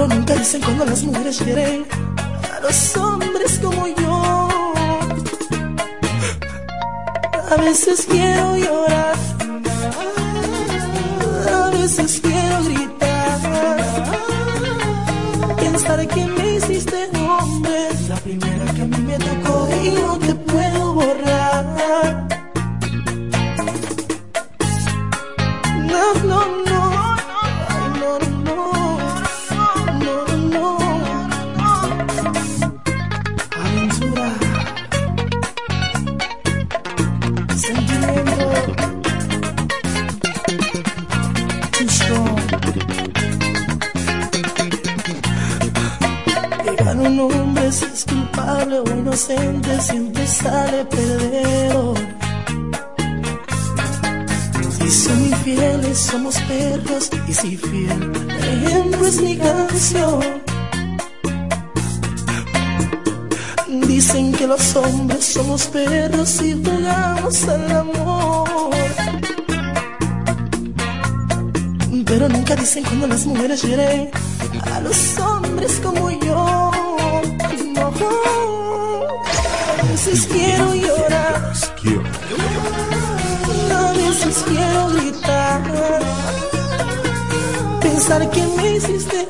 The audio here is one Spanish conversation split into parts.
Pero nunca dicen cuando las mujeres quieren a los hombres como yo. A veces quiero llorar, a veces quiero gritar. Pensar que me somos perros y jugamos al amor. Pero nunca dicen cuando las mujeres hieren a los hombres como yo. No. A veces quiero llorar, a veces quiero gritar. Pensar que me hiciste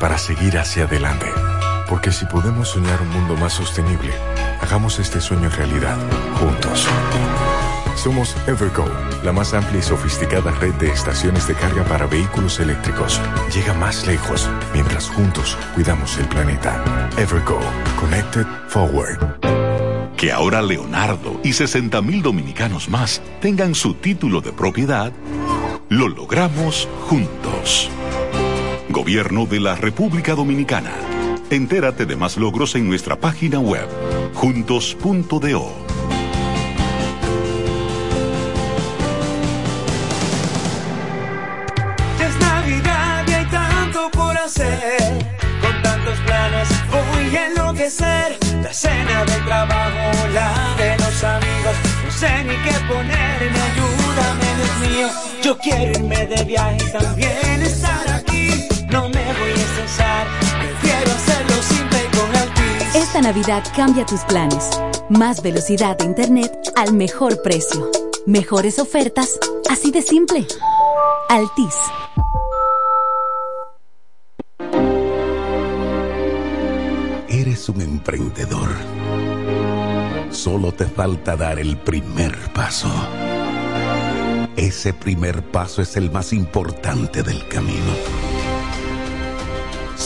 para seguir hacia adelante. Porque si podemos soñar un mundo más sostenible, hagamos este sueño realidad, juntos. Somos Evergo, la más amplia y sofisticada red de estaciones de carga para vehículos eléctricos. Llega más lejos mientras juntos cuidamos el planeta. Evergo, Connected Forward. Que ahora Leonardo y 60 mil dominicanos más tengan su título de propiedad, lo logramos juntos. Gobierno de la República Dominicana. Entérate de más logros en nuestra página web, juntos.do. Ya es Navidad y hay tanto por hacer. Con tantos planes voy a enloquecer. La cena del trabajo, la de los amigos. No sé ni qué ponerme, ayúdame, Dios mío. Yo quiero irme de viaje y también estar aquí. No me voy a estresar, prefiero hacerlo simple con Altis. Esta Navidad cambia tus planes. Más velocidad de internet al mejor precio. Mejores ofertas, así de simple. Altis. Eres un emprendedor. Solo te falta dar el primer paso. Ese primer paso es el más importante del camino.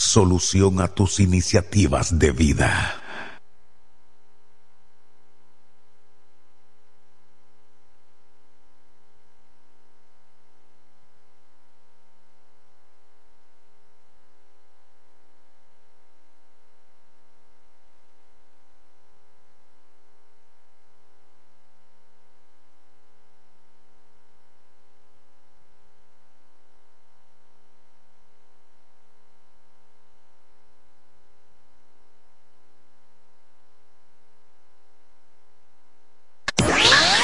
solución a tus iniciativas de vida.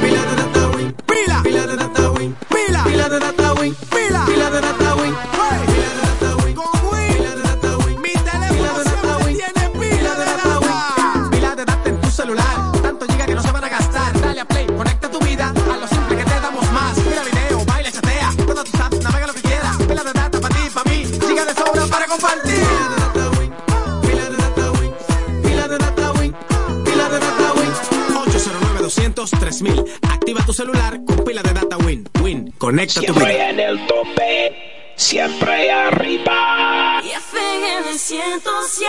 Pila de data win, pila, pila de data win, pila, pila de data win, pila, pila de data 200 3000 Activa tu celular con pila de data Win. Win, conecta tu Siempre vida. en el tope, siempre arriba. Y FM 107.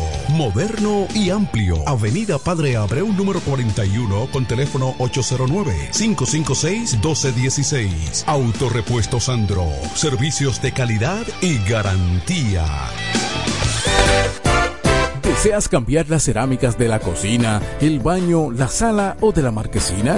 Moderno y amplio. Avenida Padre Abreu número 41 con teléfono 809-556-1216. Autorepuesto Sandro. Servicios de calidad y garantía. ¿Deseas cambiar las cerámicas de la cocina, el baño, la sala o de la marquesina?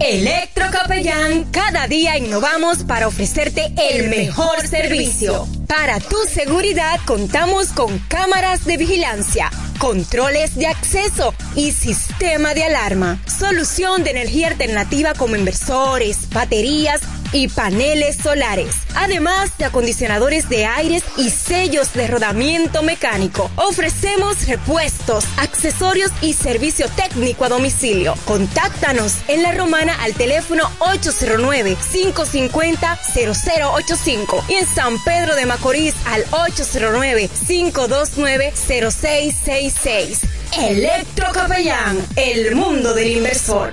Electrocapellán, cada día innovamos para ofrecerte el mejor servicio. Para tu seguridad contamos con cámaras de vigilancia, controles de acceso y sistema de alarma. Solución de energía alternativa como inversores, baterías y paneles solares. Además de acondicionadores de aires y sellos de rodamiento mecánico. Ofrecemos repuestos, accesorios y servicio técnico a domicilio. Contáctanos en La Romana al teléfono 809-550-0085 y en San Pedro de Macorís al 809-529-0666. Electrocapellán, el mundo del inversor.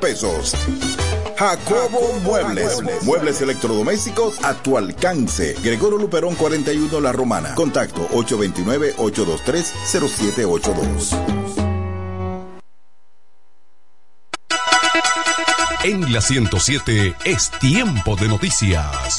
pesos. Jacobo Muebles. Muebles electrodomésticos a tu alcance. Gregorio Luperón 41 La Romana. Contacto 829-823-0782. En la 107 es tiempo de noticias.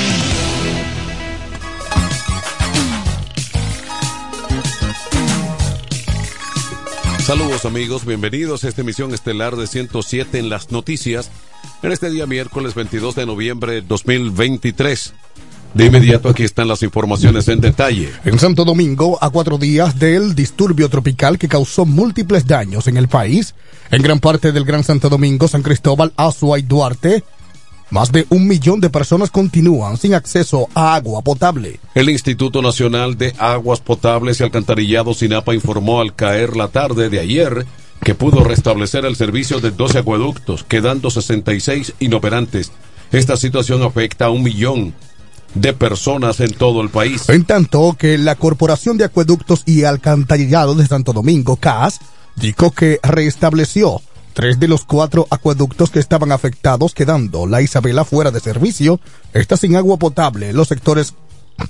Saludos amigos, bienvenidos a esta emisión estelar de 107 en las noticias en este día miércoles 22 de noviembre 2023. De inmediato aquí están las informaciones en detalle. En Santo Domingo, a cuatro días del disturbio tropical que causó múltiples daños en el país, en gran parte del Gran Santo Domingo, San Cristóbal, Azua y Duarte, más de un millón de personas continúan sin acceso a agua potable. El Instituto Nacional de Aguas Potables y Alcantarillado Sinapa informó al caer la tarde de ayer que pudo restablecer el servicio de 12 acueductos, quedando 66 inoperantes. Esta situación afecta a un millón de personas en todo el país. En tanto que la Corporación de Acueductos y Alcantarillado de Santo Domingo, CAS, dijo que restableció tres de los cuatro acueductos que estaban afectados, quedando la Isabela fuera de servicio, está sin agua potable. Los sectores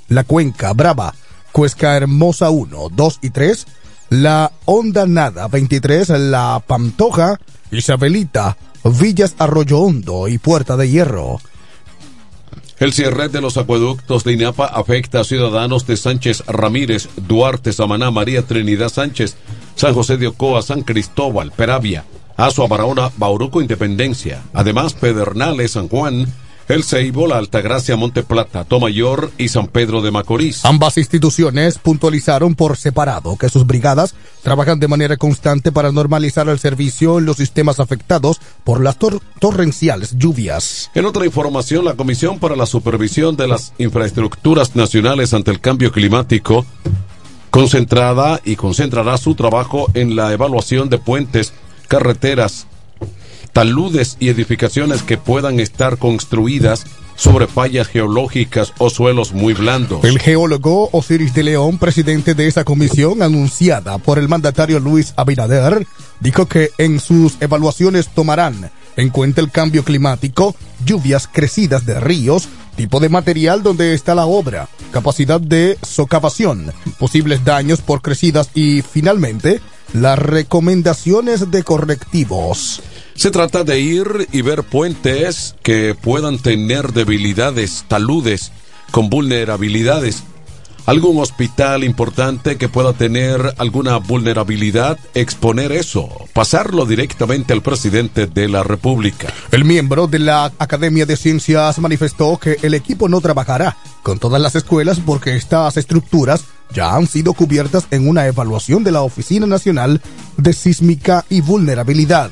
La Cuenca, Brava, Cuesca Hermosa 1, 2 y 3, La Honda Nada 23, La Pantoja, Isabelita, Villas Arroyo Hondo y Puerta de Hierro. El cierre de los acueductos de INAPA afecta a ciudadanos de Sánchez Ramírez, Duarte, Samaná, María Trinidad Sánchez, San José de Ocoa, San Cristóbal, Peravia, Azua, Barahona, Bauruco, Independencia. Además, Pedernales, San Juan, El Ceibo, La Altagracia, Monte Plata, Tomayor y San Pedro de Macorís. Ambas instituciones puntualizaron por separado que sus brigadas trabajan de manera constante para normalizar el servicio en los sistemas afectados por las tor torrenciales lluvias. En otra información, la Comisión para la Supervisión de las Infraestructuras Nacionales ante el Cambio Climático concentrada y concentrará su trabajo en la evaluación de puentes, carreteras, taludes y edificaciones que puedan estar construidas sobre fallas geológicas o suelos muy blandos. El geólogo Osiris de León, presidente de esa comisión anunciada por el mandatario Luis Abinader, dijo que en sus evaluaciones tomarán en cuenta el cambio climático, lluvias crecidas de ríos, tipo de material donde está la obra, capacidad de socavación, posibles daños por crecidas y, finalmente, las recomendaciones de correctivos. Se trata de ir y ver puentes que puedan tener debilidades, taludes con vulnerabilidades. Algún hospital importante que pueda tener alguna vulnerabilidad, exponer eso, pasarlo directamente al presidente de la República. El miembro de la Academia de Ciencias manifestó que el equipo no trabajará con todas las escuelas porque estas estructuras ya han sido cubiertas en una evaluación de la Oficina Nacional de Sísmica y Vulnerabilidad.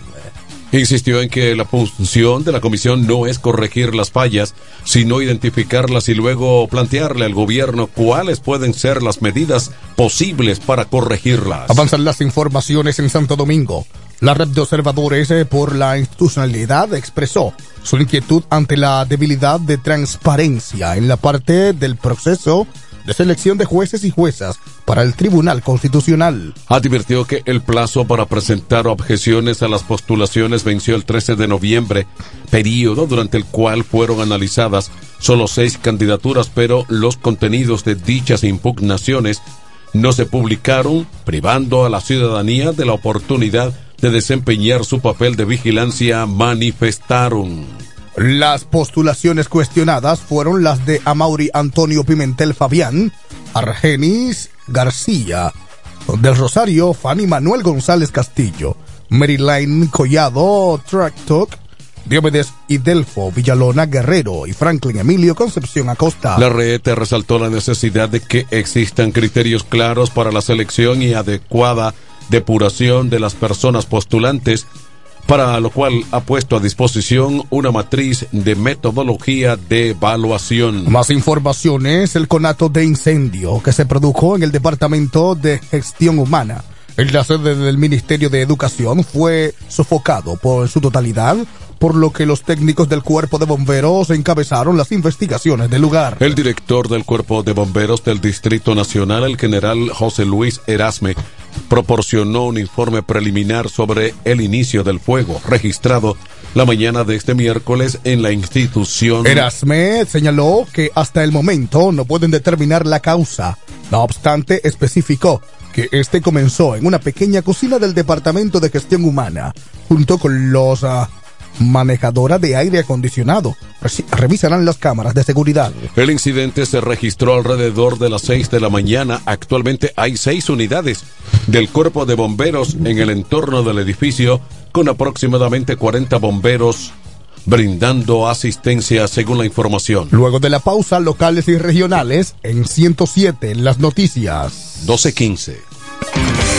Insistió en que la función de la comisión no es corregir las fallas, sino identificarlas y luego plantearle al gobierno cuáles pueden ser las medidas posibles para corregirlas. Avanzan las informaciones en Santo Domingo. La red de observadores eh, por la institucionalidad expresó su inquietud ante la debilidad de transparencia en la parte del proceso selección de jueces y juezas para el Tribunal Constitucional. Advirtió que el plazo para presentar objeciones a las postulaciones venció el 13 de noviembre, periodo durante el cual fueron analizadas solo seis candidaturas, pero los contenidos de dichas impugnaciones no se publicaron, privando a la ciudadanía de la oportunidad de desempeñar su papel de vigilancia, manifestaron. Las postulaciones cuestionadas fueron las de Amaury Antonio Pimentel Fabián, Argenis García, del Rosario Fanny Manuel González Castillo, Maryline Collado Tractoc, Diomedes Idelfo Villalona Guerrero y Franklin Emilio Concepción Acosta. La red resaltó la necesidad de que existan criterios claros para la selección y adecuada depuración de las personas postulantes para lo cual ha puesto a disposición una matriz de metodología de evaluación. Más informaciones, el conato de incendio que se produjo en el Departamento de Gestión Humana. En la sede del Ministerio de Educación fue sofocado por su totalidad, por lo que los técnicos del cuerpo de bomberos encabezaron las investigaciones del lugar. El director del cuerpo de bomberos del Distrito Nacional, el general José Luis Erasme, proporcionó un informe preliminar sobre el inicio del fuego registrado la mañana de este miércoles en la institución. Erasme señaló que hasta el momento no pueden determinar la causa. No obstante, especificó que este comenzó en una pequeña cocina del Departamento de Gestión Humana, junto con los uh, manejadora de aire acondicionado. Revisarán las cámaras de seguridad. El incidente se registró alrededor de las 6 de la mañana. Actualmente hay seis unidades del cuerpo de bomberos en el entorno del edificio con aproximadamente 40 bomberos brindando asistencia según la información. Luego de la pausa, locales y regionales en 107 en las noticias. 1215.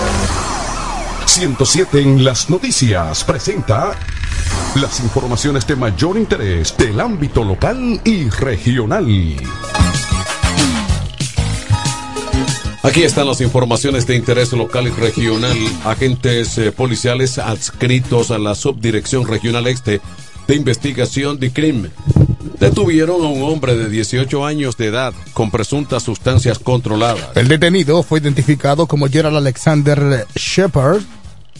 107 en las noticias presenta las informaciones de mayor interés del ámbito local y regional. Aquí están las informaciones de interés local y regional. Agentes eh, policiales adscritos a la Subdirección Regional Este de Investigación de Crimen detuvieron a un hombre de 18 años de edad con presuntas sustancias controladas. El detenido fue identificado como Gerald Alexander Shepard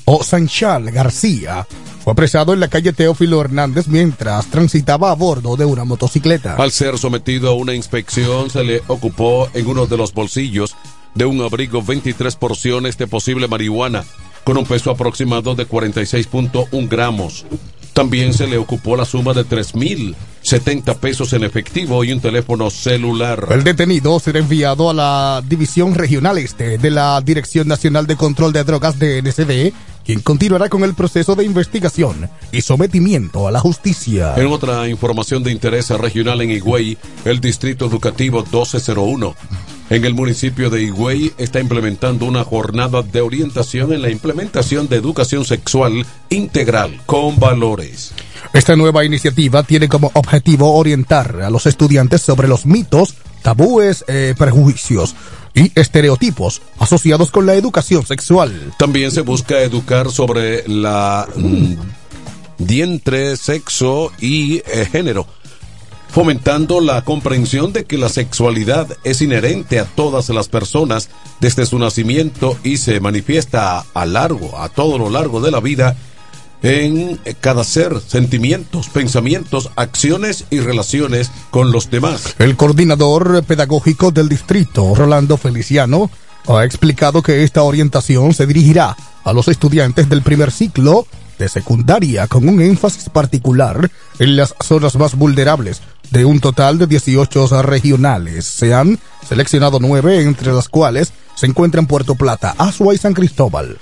o Sanchal García. Fue apresado en la calle Teófilo Hernández mientras transitaba a bordo de una motocicleta. Al ser sometido a una inspección, se le ocupó en uno de los bolsillos de un abrigo 23 porciones de posible marihuana con un peso aproximado de 46.1 gramos. También se le ocupó la suma de 3.070 pesos en efectivo y un teléfono celular. El detenido será enviado a la División Regional Este de la Dirección Nacional de Control de Drogas de NSD, quien continuará con el proceso de investigación y sometimiento a la justicia. En otra información de interés regional en Higüey, el Distrito Educativo 1201 en el municipio de Higüey está implementando una jornada de orientación en la implementación de educación sexual integral con valores. Esta nueva iniciativa tiene como objetivo orientar a los estudiantes sobre los mitos, tabúes, eh, prejuicios y estereotipos asociados con la educación sexual. También se busca educar sobre la mm, dientre, sexo y eh, género fomentando la comprensión de que la sexualidad es inherente a todas las personas desde su nacimiento y se manifiesta a, largo, a todo lo largo de la vida en cada ser, sentimientos, pensamientos, acciones y relaciones con los demás. El coordinador pedagógico del distrito, Rolando Feliciano, ha explicado que esta orientación se dirigirá a los estudiantes del primer ciclo de secundaria con un énfasis particular en las zonas más vulnerables. De un total de 18 regionales, se han seleccionado nueve, entre las cuales se encuentran Puerto Plata, Asua y San Cristóbal.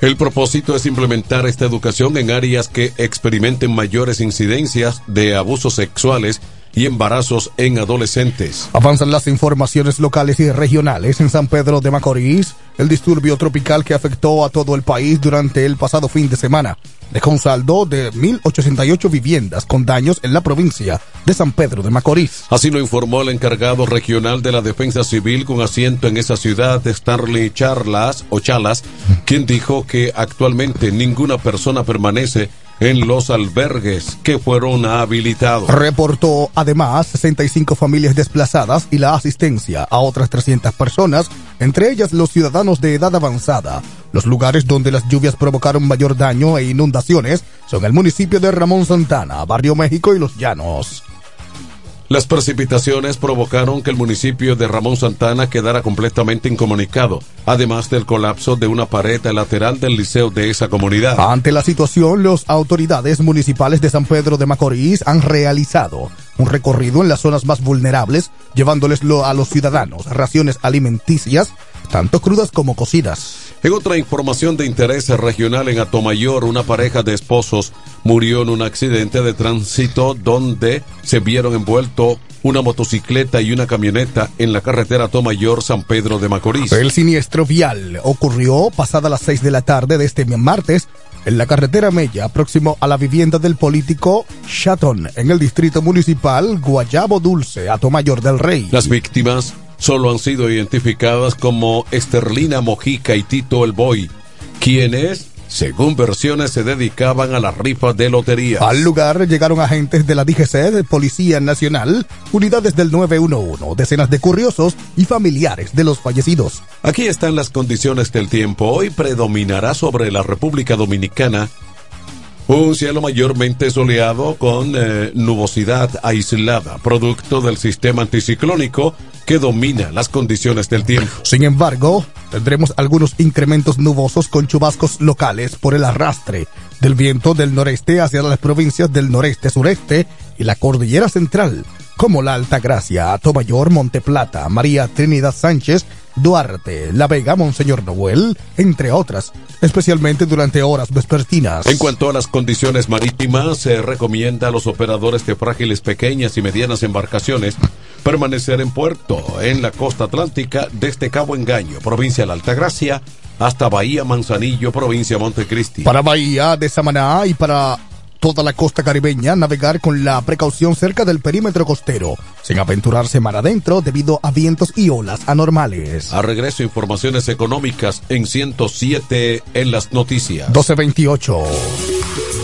El propósito es implementar esta educación en áreas que experimenten mayores incidencias de abusos sexuales y embarazos en adolescentes. Avanzan las informaciones locales y regionales en San Pedro de Macorís. El disturbio tropical que afectó a todo el país durante el pasado fin de semana dejó un saldo de 1.088 viviendas con daños en la provincia de San Pedro de Macorís. Así lo informó el encargado regional de la Defensa Civil con asiento en esa ciudad, Stanley Charlas o Chalas, quien dijo que actualmente ninguna persona permanece en los albergues que fueron habilitados. Reportó además 65 familias desplazadas y la asistencia a otras 300 personas, entre ellas los ciudadanos de edad avanzada. Los lugares donde las lluvias provocaron mayor daño e inundaciones son el municipio de Ramón Santana, Barrio México y Los Llanos. Las precipitaciones provocaron que el municipio de Ramón Santana quedara completamente incomunicado, además del colapso de una pared lateral del liceo de esa comunidad. Ante la situación, las autoridades municipales de San Pedro de Macorís han realizado un recorrido en las zonas más vulnerables, llevándoles a los ciudadanos raciones alimenticias, tanto crudas como cocidas. En otra información de interés regional en Atomayor, una pareja de esposos murió en un accidente de tránsito donde se vieron envuelto una motocicleta y una camioneta en la carretera Atomayor San Pedro de Macorís. El siniestro vial ocurrió pasada las 6 de la tarde de este martes en la carretera Mella, próximo a la vivienda del político Chatón, en el distrito municipal Guayabo Dulce, Atomayor del Rey. Las víctimas solo han sido identificadas como Esterlina Mojica y Tito El Boy, quienes, según versiones, se dedicaban a la rifa de lotería. Al lugar llegaron agentes de la DGC, Policía Nacional, unidades del 911, decenas de curiosos y familiares de los fallecidos. Aquí están las condiciones del tiempo. Hoy predominará sobre la República Dominicana un cielo mayormente soleado con eh, nubosidad aislada, producto del sistema anticiclónico que domina las condiciones del tiempo. Sin embargo, tendremos algunos incrementos nubosos con chubascos locales por el arrastre del viento del noreste hacia las provincias del noreste-sureste y la cordillera central, como la Altagracia, Tomayor, Monteplata, María Trinidad Sánchez, Duarte, La Vega, Monseñor Noel, entre otras, especialmente durante horas vespertinas. En cuanto a las condiciones marítimas, se recomienda a los operadores de frágiles pequeñas y medianas embarcaciones permanecer en puerto en la costa atlántica desde Cabo Engaño, provincia de la Altagracia, hasta Bahía Manzanillo, provincia de Montecristi. Para Bahía de Samaná y para toda la costa caribeña navegar con la precaución cerca del perímetro costero, sin aventurarse mar adentro debido a vientos y olas anormales. A regreso, informaciones económicas en 107 en las noticias. 1228.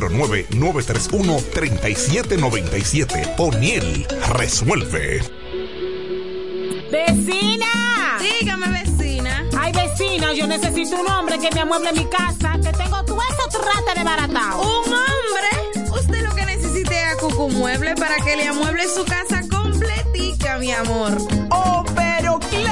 809-931-3797. O'Neill resuelve. ¡Vecina! Dígame, vecina. Ay, vecina, yo necesito un hombre que me amueble mi casa, que tengo todo eso trate de baratado. ¿Un hombre? Usted lo que necesite es a Cucu Mueble para que le amueble su casa completica, mi amor. Oh,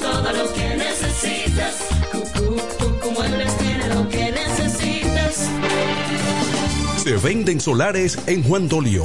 todo lo que necesitas. Cucú, Cucú Muebles tiene lo que necesitas. Se venden solares en Juan Dolio,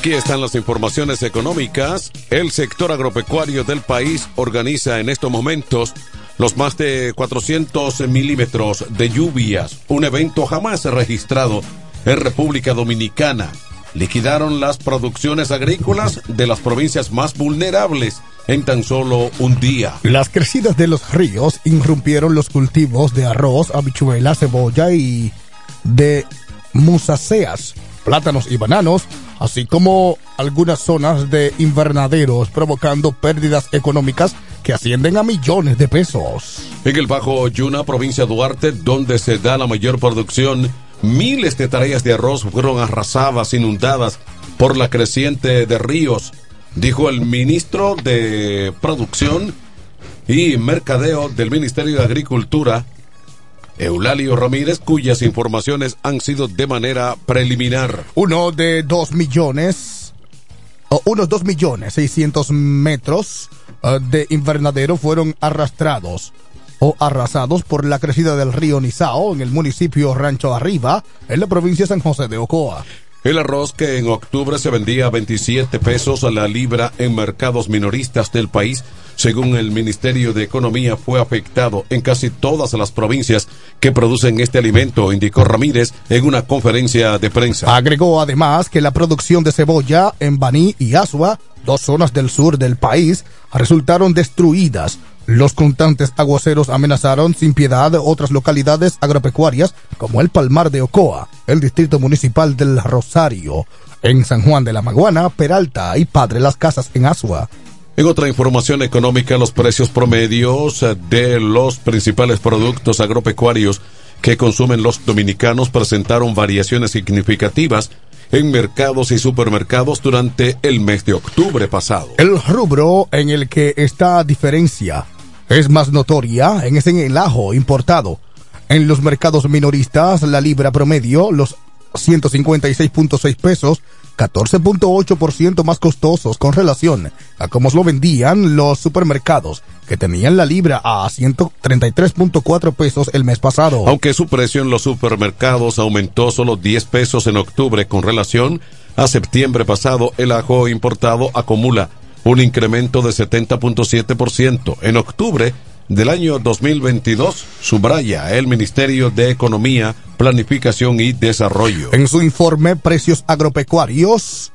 Aquí están las informaciones económicas. El sector agropecuario del país organiza en estos momentos los más de 400 milímetros de lluvias, un evento jamás registrado en República Dominicana. Liquidaron las producciones agrícolas de las provincias más vulnerables en tan solo un día. Las crecidas de los ríos irrumpieron los cultivos de arroz, habichuela, cebolla y de musaceas, plátanos y bananos, así como algunas zonas de invernaderos, provocando pérdidas económicas que ascienden a millones de pesos. En el Bajo Yuna, provincia de Duarte, donde se da la mayor producción, miles de tareas de arroz fueron arrasadas, inundadas por la creciente de ríos, dijo el ministro de Producción y Mercadeo del Ministerio de Agricultura, Eulalio Ramírez, cuyas informaciones han sido de manera preliminar. Uno de dos millones, unos dos millones seiscientos metros eh, de invernadero fueron arrastrados o arrasados por la crecida del río Nizao en el municipio Rancho Arriba, en la provincia de San José de Ocoa. El arroz que en octubre se vendía a 27 pesos a la libra en mercados minoristas del país, según el Ministerio de Economía, fue afectado en casi todas las provincias que producen este alimento, indicó Ramírez en una conferencia de prensa. Agregó además que la producción de cebolla en Baní y Asua, dos zonas del sur del país, resultaron destruidas. Los constantes aguaceros amenazaron sin piedad otras localidades agropecuarias como el Palmar de Ocoa, el Distrito Municipal del Rosario, en San Juan de la Maguana, Peralta y Padre Las Casas en Asua. En otra información económica, los precios promedios de los principales productos agropecuarios que consumen los dominicanos presentaron variaciones significativas en mercados y supermercados durante el mes de octubre pasado. El rubro en el que esta diferencia es más notoria en ese en el ajo importado. En los mercados minoristas, la libra promedio, los 156.6 pesos, 14.8% más costosos con relación a cómo lo vendían los supermercados, que tenían la libra a 133.4 pesos el mes pasado. Aunque su precio en los supermercados aumentó solo 10 pesos en octubre con relación a septiembre pasado, el ajo importado acumula un incremento de 70.7%. En octubre del año 2022, subraya el Ministerio de Economía, Planificación y Desarrollo. En su informe Precios Agropecuarios,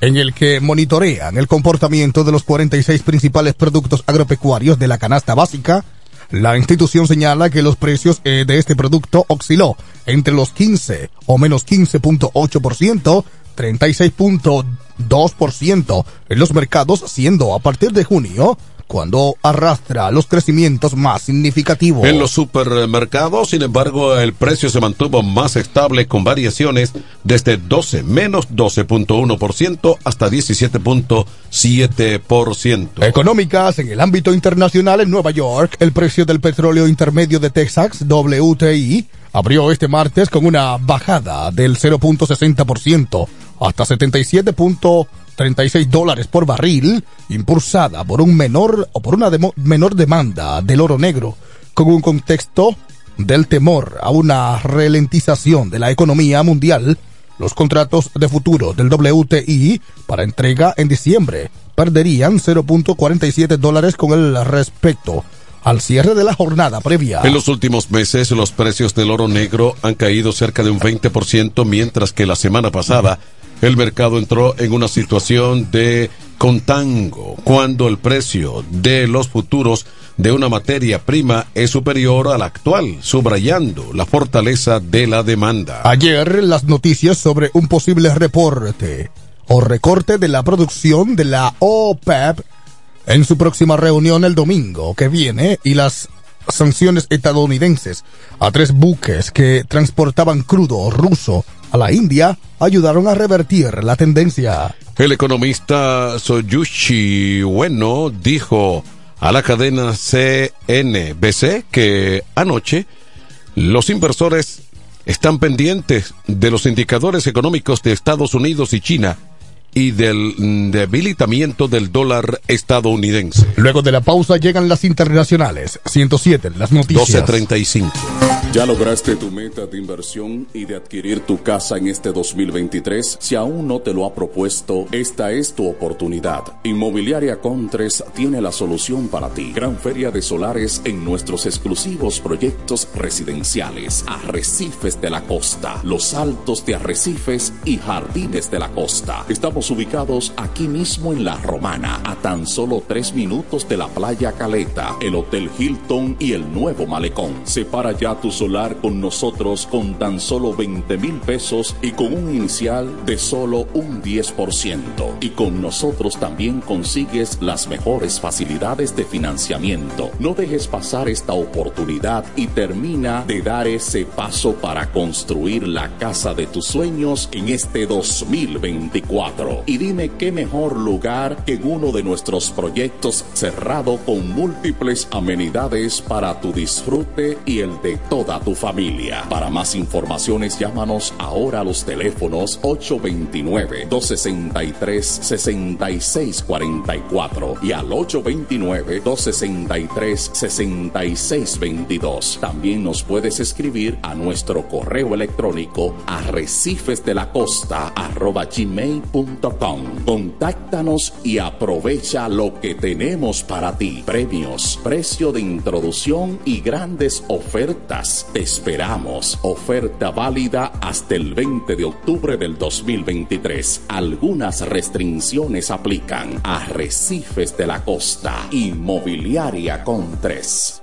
en el que monitorean el comportamiento de los 46 principales productos agropecuarios de la canasta básica, la institución señala que los precios eh, de este producto osciló entre los 15 o menos 15.8%, 36.2% en los mercados, siendo a partir de junio cuando arrastra los crecimientos más significativos. En los supermercados, sin embargo, el precio se mantuvo más estable con variaciones desde 12 menos 12.1% hasta 17.7%. Económicas en el ámbito internacional en Nueva York, el precio del petróleo intermedio de Texas, WTI, abrió este martes con una bajada del 0.60% hasta 77.36 dólares por barril, impulsada por un menor o por una menor demanda del oro negro, con un contexto del temor a una ralentización de la economía mundial. Los contratos de futuro del WTI para entrega en diciembre perderían 0.47 dólares con el respecto al cierre de la jornada previa. En los últimos meses, los precios del oro negro han caído cerca de un 20%, mientras que la semana pasada el mercado entró en una situación de contango, cuando el precio de los futuros de una materia prima es superior al actual, subrayando la fortaleza de la demanda. Ayer las noticias sobre un posible reporte o recorte de la producción de la OPEP en su próxima reunión el domingo que viene y las sanciones estadounidenses a tres buques que transportaban crudo ruso a la India ayudaron a revertir la tendencia. El economista Soyushi Bueno dijo a la cadena CNBC que anoche los inversores están pendientes de los indicadores económicos de Estados Unidos y China y del debilitamiento del dólar estadounidense. Luego de la pausa llegan las internacionales. 107, las noticias. 12.35. ¿Ya lograste tu meta de inversión y de adquirir tu casa en este 2023? Si aún no te lo ha propuesto, esta es tu oportunidad. Inmobiliaria Contres tiene la solución para ti. Gran feria de solares en nuestros exclusivos proyectos residenciales. Arrecifes de la Costa, Los Altos de Arrecifes y Jardines de la Costa. Estamos ubicados aquí mismo en La Romana, a tan solo tres minutos de la playa Caleta, el Hotel Hilton y el nuevo Malecón. Separa ya tu solar con nosotros con tan solo 20 mil pesos y con un inicial de solo un 10%. Y con nosotros también consigues las mejores facilidades de financiamiento. No dejes pasar esta oportunidad y termina de dar ese paso para construir la casa de tus sueños en este 2024. Y dime qué mejor lugar que uno de nuestros proyectos cerrado con múltiples amenidades para tu disfrute y el de toda tu familia. Para más informaciones llámanos ahora a los teléfonos 829-263-6644 y al 829-263-6622. También nos puedes escribir a nuestro correo electrónico la costa arroba gmail.com. Contáctanos y aprovecha lo que tenemos para ti. Premios, precio de introducción y grandes ofertas. Te esperamos. Oferta válida hasta el 20 de octubre del 2023. Algunas restricciones aplican. Arrecifes de la costa. Inmobiliaria con 3.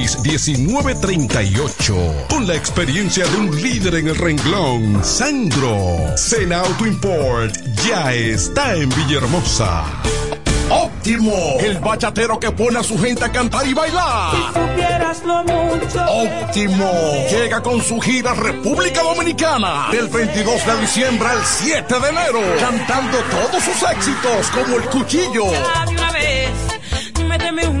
809-866-1938. Con la experiencia de un líder en el renglón, Sandro. Sena Auto Import ya está en Villahermosa. Óptimo, el bachatero que pone a su gente a cantar y bailar. supieras lo mucho Óptimo, llega con su gira República Dominicana del 22 de diciembre al 7 de enero, cantando todos sus éxitos como el cuchillo. Ya de una vez, méteme un cuchillo.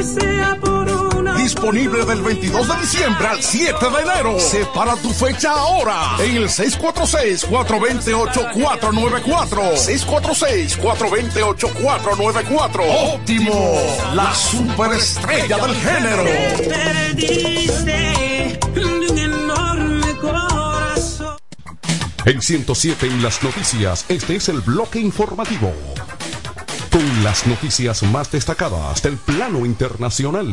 lo que sea por una. Disponible del 22 de diciembre al 7 de enero. Separa tu fecha ahora en el 646-428-494. 646-428-494. Óptimo, la superestrella del género. Perdiste de un enorme corazón. En 107 en las noticias, este es el bloque informativo. Con las noticias más destacadas del plano internacional.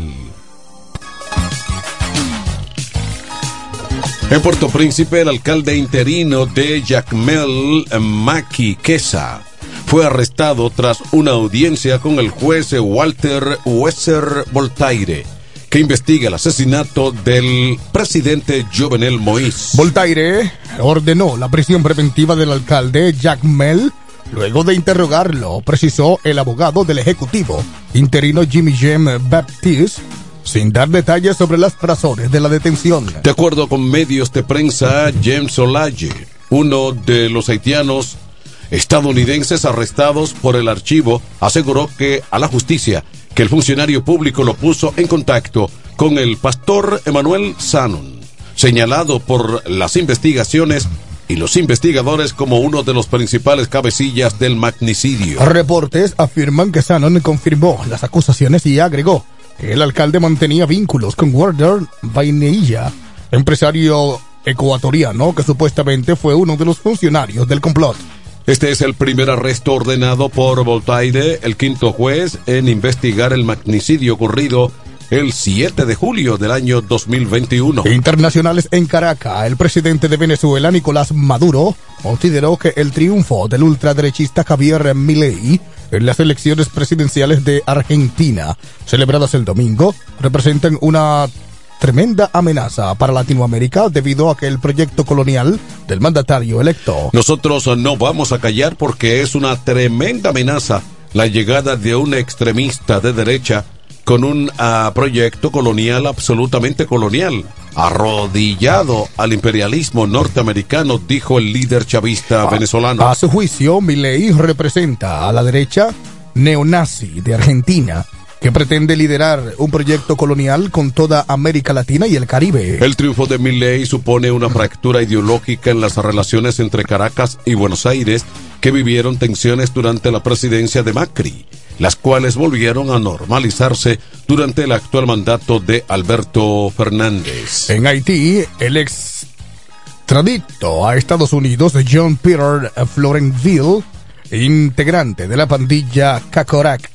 En Puerto Príncipe, el alcalde interino de Jacmel Maki Quesa fue arrestado tras una audiencia con el juez Walter Wesser Voltaire, que investiga el asesinato del presidente Jovenel Moïse. Voltaire ordenó la prisión preventiva del alcalde Jack Mel luego de interrogarlo, precisó el abogado del ejecutivo interino Jimmy James Baptiste, sin dar detalles sobre las razones de la detención. De acuerdo con medios de prensa, James Olaye, uno de los haitianos estadounidenses arrestados por el archivo, aseguró que a la justicia que el funcionario público lo puso en contacto con el pastor Emanuel Sanon, señalado por las investigaciones y los investigadores como uno de los principales cabecillas del magnicidio. Reportes afirman que Shannon confirmó las acusaciones y agregó que el alcalde mantenía vínculos con Warder Vainilla, empresario ecuatoriano que supuestamente fue uno de los funcionarios del complot. Este es el primer arresto ordenado por Voltaire, el quinto juez, en investigar el magnicidio ocurrido el 7 de julio del año 2021. Internacionales en Caracas, el presidente de Venezuela, Nicolás Maduro, consideró que el triunfo del ultraderechista Javier Milei en las elecciones presidenciales de Argentina, celebradas el domingo, representan una tremenda amenaza para Latinoamérica debido a que el proyecto colonial del mandatario electo Nosotros no vamos a callar porque es una tremenda amenaza la llegada de un extremista de derecha con un ah, proyecto colonial absolutamente colonial, arrodillado al imperialismo norteamericano, dijo el líder chavista venezolano. A su juicio, Milei representa a la derecha neonazi de Argentina, que pretende liderar un proyecto colonial con toda América Latina y el Caribe. El triunfo de Milley supone una fractura ideológica en las relaciones entre Caracas y Buenos Aires, que vivieron tensiones durante la presidencia de Macri, las cuales volvieron a normalizarse durante el actual mandato de Alberto Fernández. En Haití, el extradito a Estados Unidos de John Peter Florenville, integrante de la pandilla Cacorac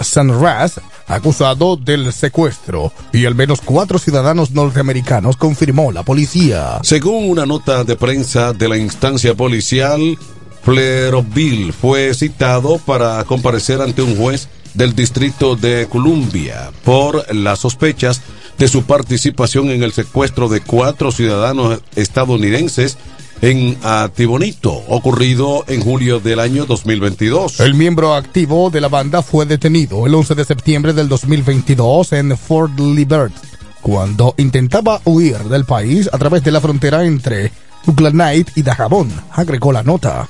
Sanraz, acusado del secuestro, y al menos cuatro ciudadanos norteamericanos confirmó la policía. Según una nota de prensa de la instancia policial, Fleroville fue citado para comparecer ante un juez del distrito de Columbia por las sospechas de su participación en el secuestro de cuatro ciudadanos estadounidenses en Tibonito, ocurrido en julio del año 2022. El miembro activo de la banda fue detenido el 11 de septiembre del 2022 en Fort Libert, cuando intentaba huir del país a través de la frontera entre Uklanait y Dajabón, agregó la nota.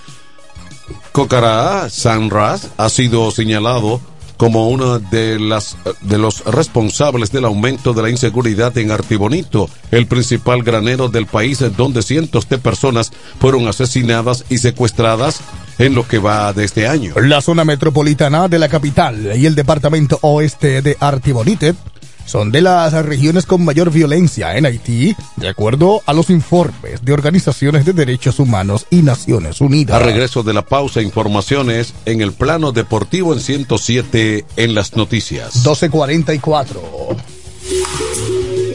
Cocará Sanras ha sido señalado como uno de, las, de los responsables del aumento de la inseguridad en Artibonito, el principal granero del país donde cientos de personas fueron asesinadas y secuestradas en lo que va de este año. La zona metropolitana de la capital y el departamento oeste de Artibonite son de las regiones con mayor violencia en Haití, de acuerdo a los informes de organizaciones de derechos humanos y Naciones Unidas. A regreso de la pausa, informaciones en el plano deportivo en 107 en las noticias. 1244.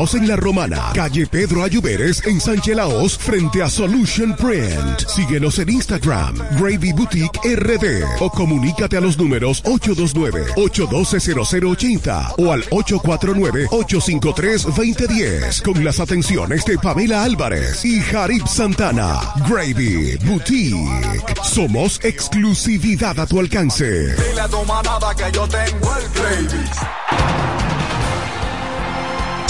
en La Romana, calle Pedro Ayuberes en Sánchez Laos, frente a Solution Print. Síguenos en Instagram, Gravy Boutique RD o comunícate a los números 829-812-0080 o al 849-853-2010 con las atenciones de Pamela Álvarez y Jarib Santana. Gravy Boutique. Somos exclusividad a tu alcance. Dile a tu manada que yo tengo el gravy.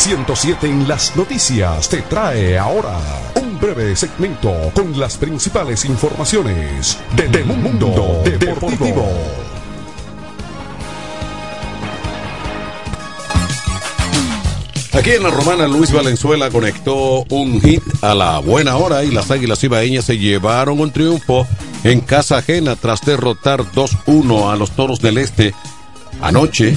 107 en las noticias te trae ahora un breve segmento con las principales informaciones de- del mundo deportivo. Aquí en la romana, Luis Valenzuela conectó un hit a la buena hora y las Águilas Ibaeñas se llevaron un triunfo en casa ajena tras derrotar 2-1 a los Toros del Este anoche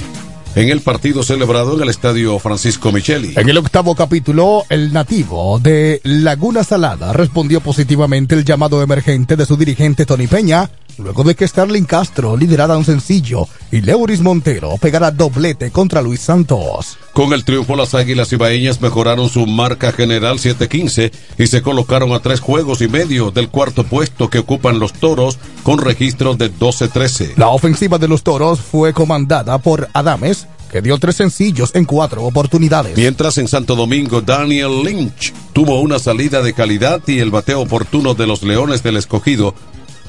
en el partido celebrado en el Estadio Francisco Micheli. En el octavo capítulo, el nativo de Laguna Salada respondió positivamente el llamado emergente de su dirigente Tony Peña, luego de que Starling Castro liderara un sencillo y Leuris Montero pegara doblete contra Luis Santos. Con el triunfo, las Águilas Ibaeñas mejoraron su marca general 7-15 y se colocaron a tres juegos y medio del cuarto puesto que ocupan los Toros con registro de 12-13. La ofensiva de los toros fue comandada por Adames, que dio tres sencillos en cuatro oportunidades. Mientras en Santo Domingo, Daniel Lynch tuvo una salida de calidad y el bateo oportuno de los Leones del Escogido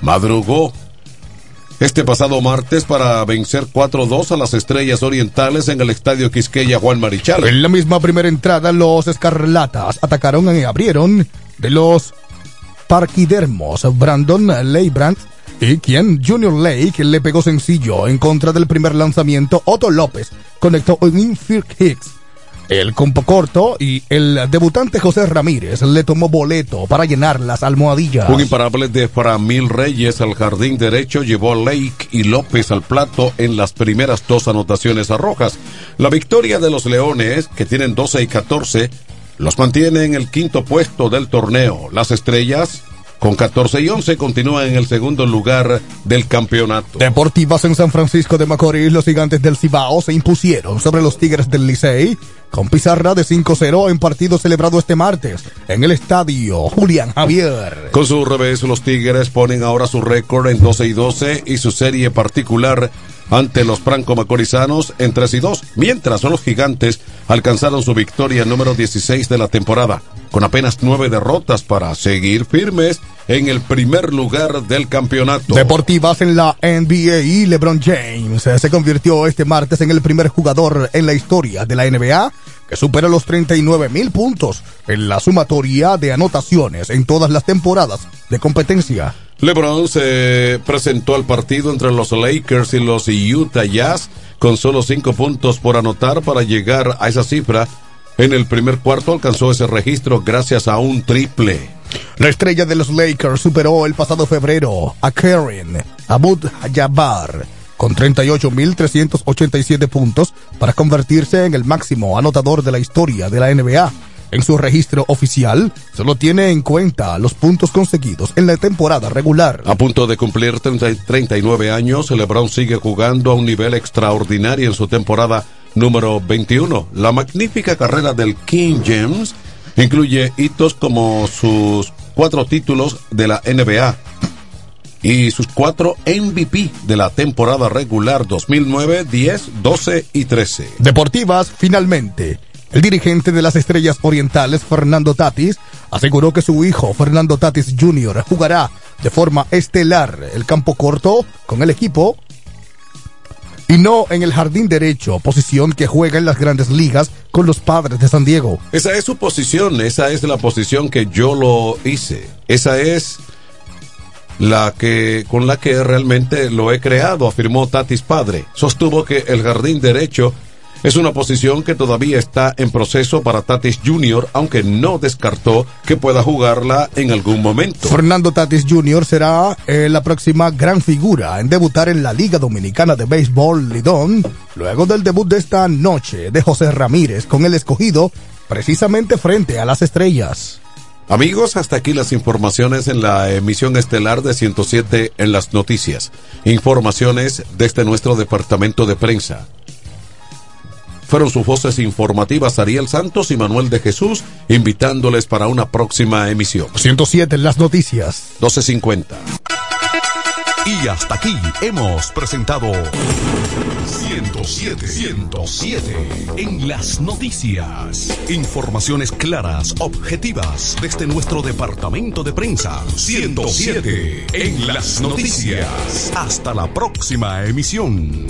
madrugó este pasado martes para vencer 4-2 a las Estrellas Orientales en el Estadio Quisqueya Juan Marichal. En la misma primera entrada, los escarlatas atacaron y abrieron de los parquidermos Brandon Leibrandt y quien Junior Lake le pegó sencillo en contra del primer lanzamiento. Otto López conectó un infield hits. El compo corto y el debutante José Ramírez le tomó boleto para llenar las almohadillas. Un imparable de Framil Reyes al jardín derecho llevó a Lake y López al plato en las primeras dos anotaciones a rojas. La victoria de los Leones, que tienen 12 y 14, los mantiene en el quinto puesto del torneo. Las estrellas, con 14 y 11, continúan en el segundo lugar del campeonato. Deportivas en San Francisco de Macorís, los gigantes del Cibao se impusieron sobre los Tigres del Licey con pizarra de 5-0 en partido celebrado este martes en el estadio Julián Javier. Con su revés, los Tigres ponen ahora su récord en 12 y 12 y su serie particular ante los franco-macorizanos en 3 y 2, mientras los gigantes alcanzaron su victoria número 16 de la temporada, con apenas nueve derrotas para seguir firmes en el primer lugar del campeonato. Deportivas en la NBA y LeBron James se convirtió este martes en el primer jugador en la historia de la NBA que supera los 39 mil puntos en la sumatoria de anotaciones en todas las temporadas de competencia. LeBron se presentó al partido entre los Lakers y los Utah Jazz con solo cinco puntos por anotar para llegar a esa cifra. En el primer cuarto alcanzó ese registro gracias a un triple. La estrella de los Lakers superó el pasado febrero a Karen Abud Jabbar con 38.387 puntos para convertirse en el máximo anotador de la historia de la NBA. En su registro oficial, solo tiene en cuenta los puntos conseguidos en la temporada regular. A punto de cumplir 30 39 años, LeBron sigue jugando a un nivel extraordinario en su temporada número 21. La magnífica carrera del King James incluye hitos como sus cuatro títulos de la NBA y sus cuatro MVP de la temporada regular 2009, 10, 12 y 13. Deportivas, finalmente. El dirigente de las Estrellas Orientales, Fernando Tatis, aseguró que su hijo, Fernando Tatis Jr., jugará de forma estelar el campo corto con el equipo y no en el jardín derecho, posición que juega en las grandes ligas con los padres de San Diego. Esa es su posición, esa es la posición que yo lo hice. Esa es la que con la que realmente lo he creado, afirmó Tatis padre. Sostuvo que el jardín derecho es una posición que todavía está en proceso para Tatis Jr., aunque no descartó que pueda jugarla en algún momento. Fernando Tatis Jr. será eh, la próxima gran figura en debutar en la Liga Dominicana de Béisbol Lidón, luego del debut de esta noche de José Ramírez con el escogido precisamente frente a las estrellas. Amigos, hasta aquí las informaciones en la emisión estelar de 107 en las noticias. Informaciones desde nuestro departamento de prensa. Fueron sus voces informativas Ariel Santos y Manuel de Jesús, invitándoles para una próxima emisión. 107 en las noticias. 1250. Y hasta aquí hemos presentado 107, 107 en las noticias. Informaciones claras, objetivas desde nuestro departamento de prensa. 107 en las noticias. Hasta la próxima emisión.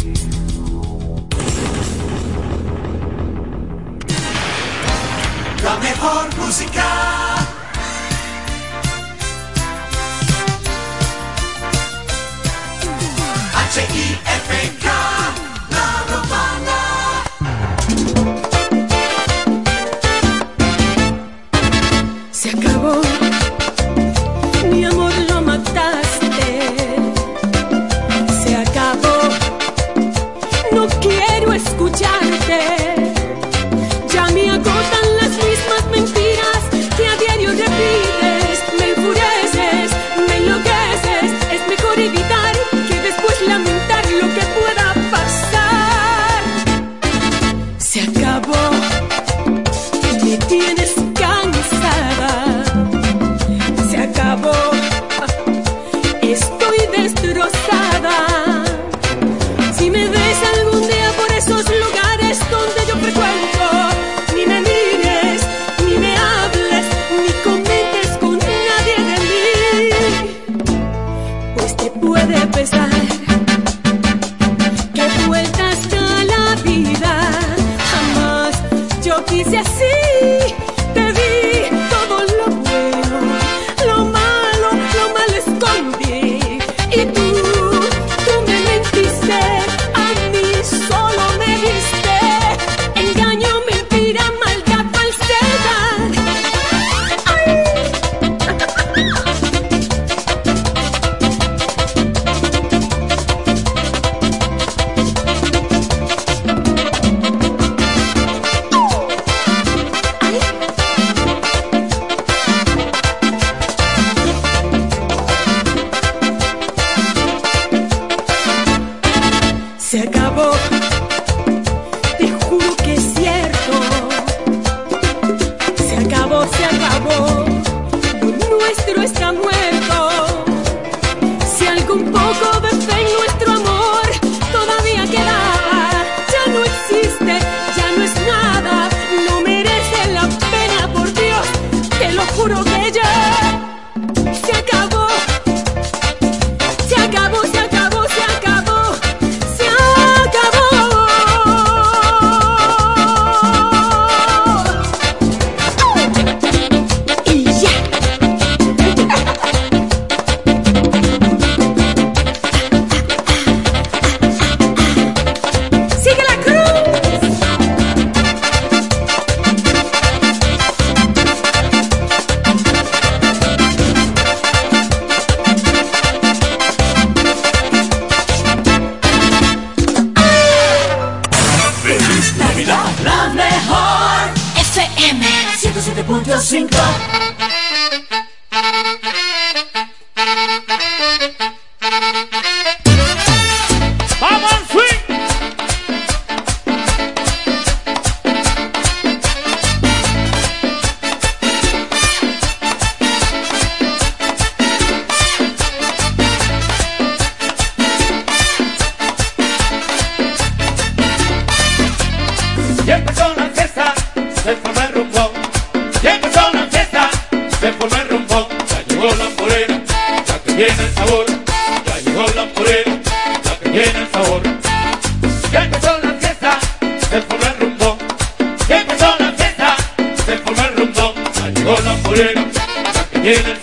Yeah.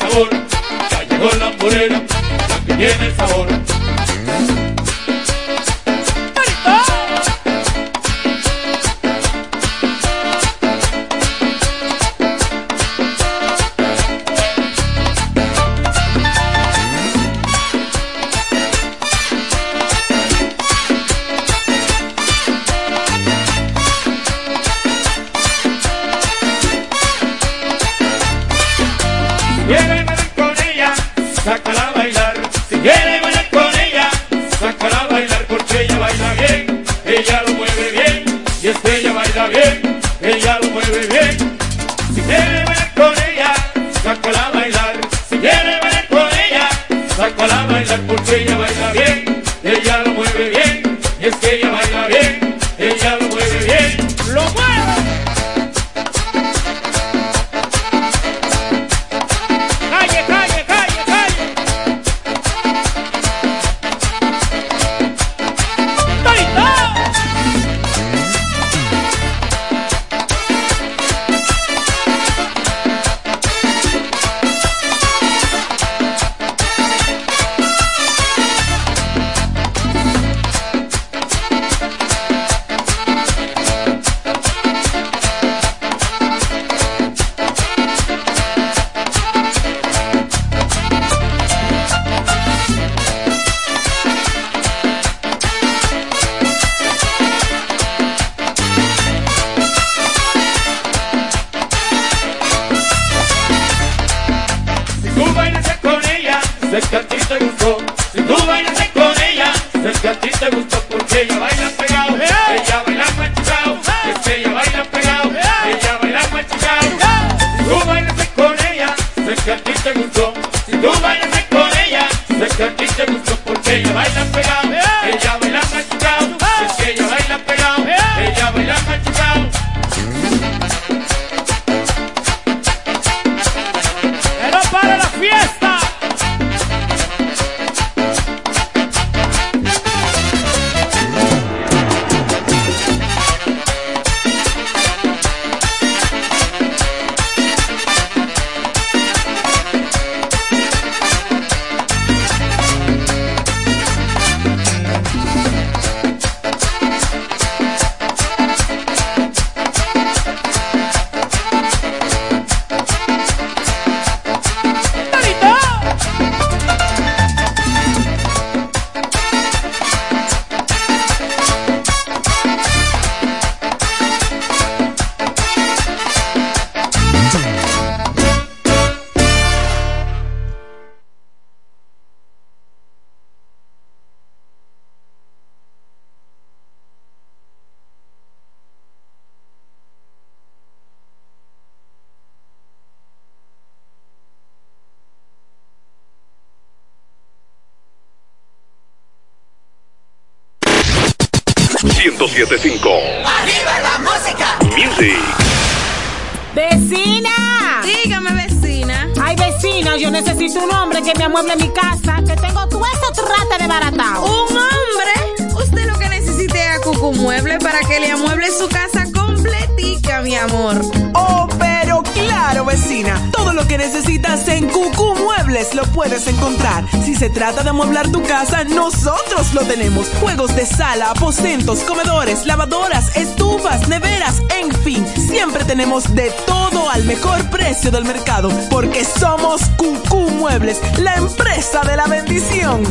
comedores, lavadoras, estufas, neveras, en fin, siempre tenemos de todo al mejor precio del mercado, porque somos Cucú Muebles, la empresa de la bendición.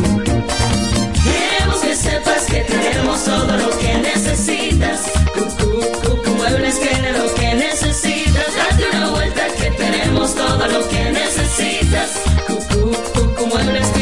Queremos que sepas que tenemos todo lo que necesitas. Cucú, cucú Muebles tiene lo que necesitas. Date una vuelta que tenemos todo lo que necesitas. Cucú, cucú Muebles tiene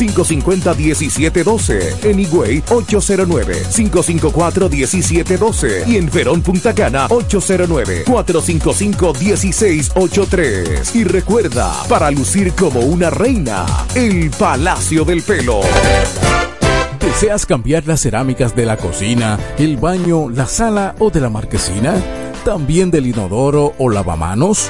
809-550-1712. En Higüey, 809-554-1712. Y en Verón Punta Cana, 809-455-1683. Y recuerda, para lucir como una reina, el Palacio del Pelo. ¿Deseas cambiar las cerámicas de la cocina, el baño, la sala o de la marquesina? ¿También del inodoro o lavamanos?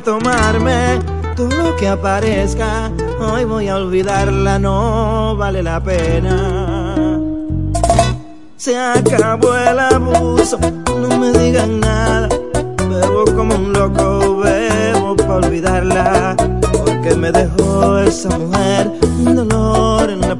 Tomarme todo lo que aparezca. Hoy voy a olvidarla, no vale la pena. Se acabó el abuso, no me digan nada. Bebo como un loco, bebo para olvidarla. Porque me dejó esa mujer un dolor en la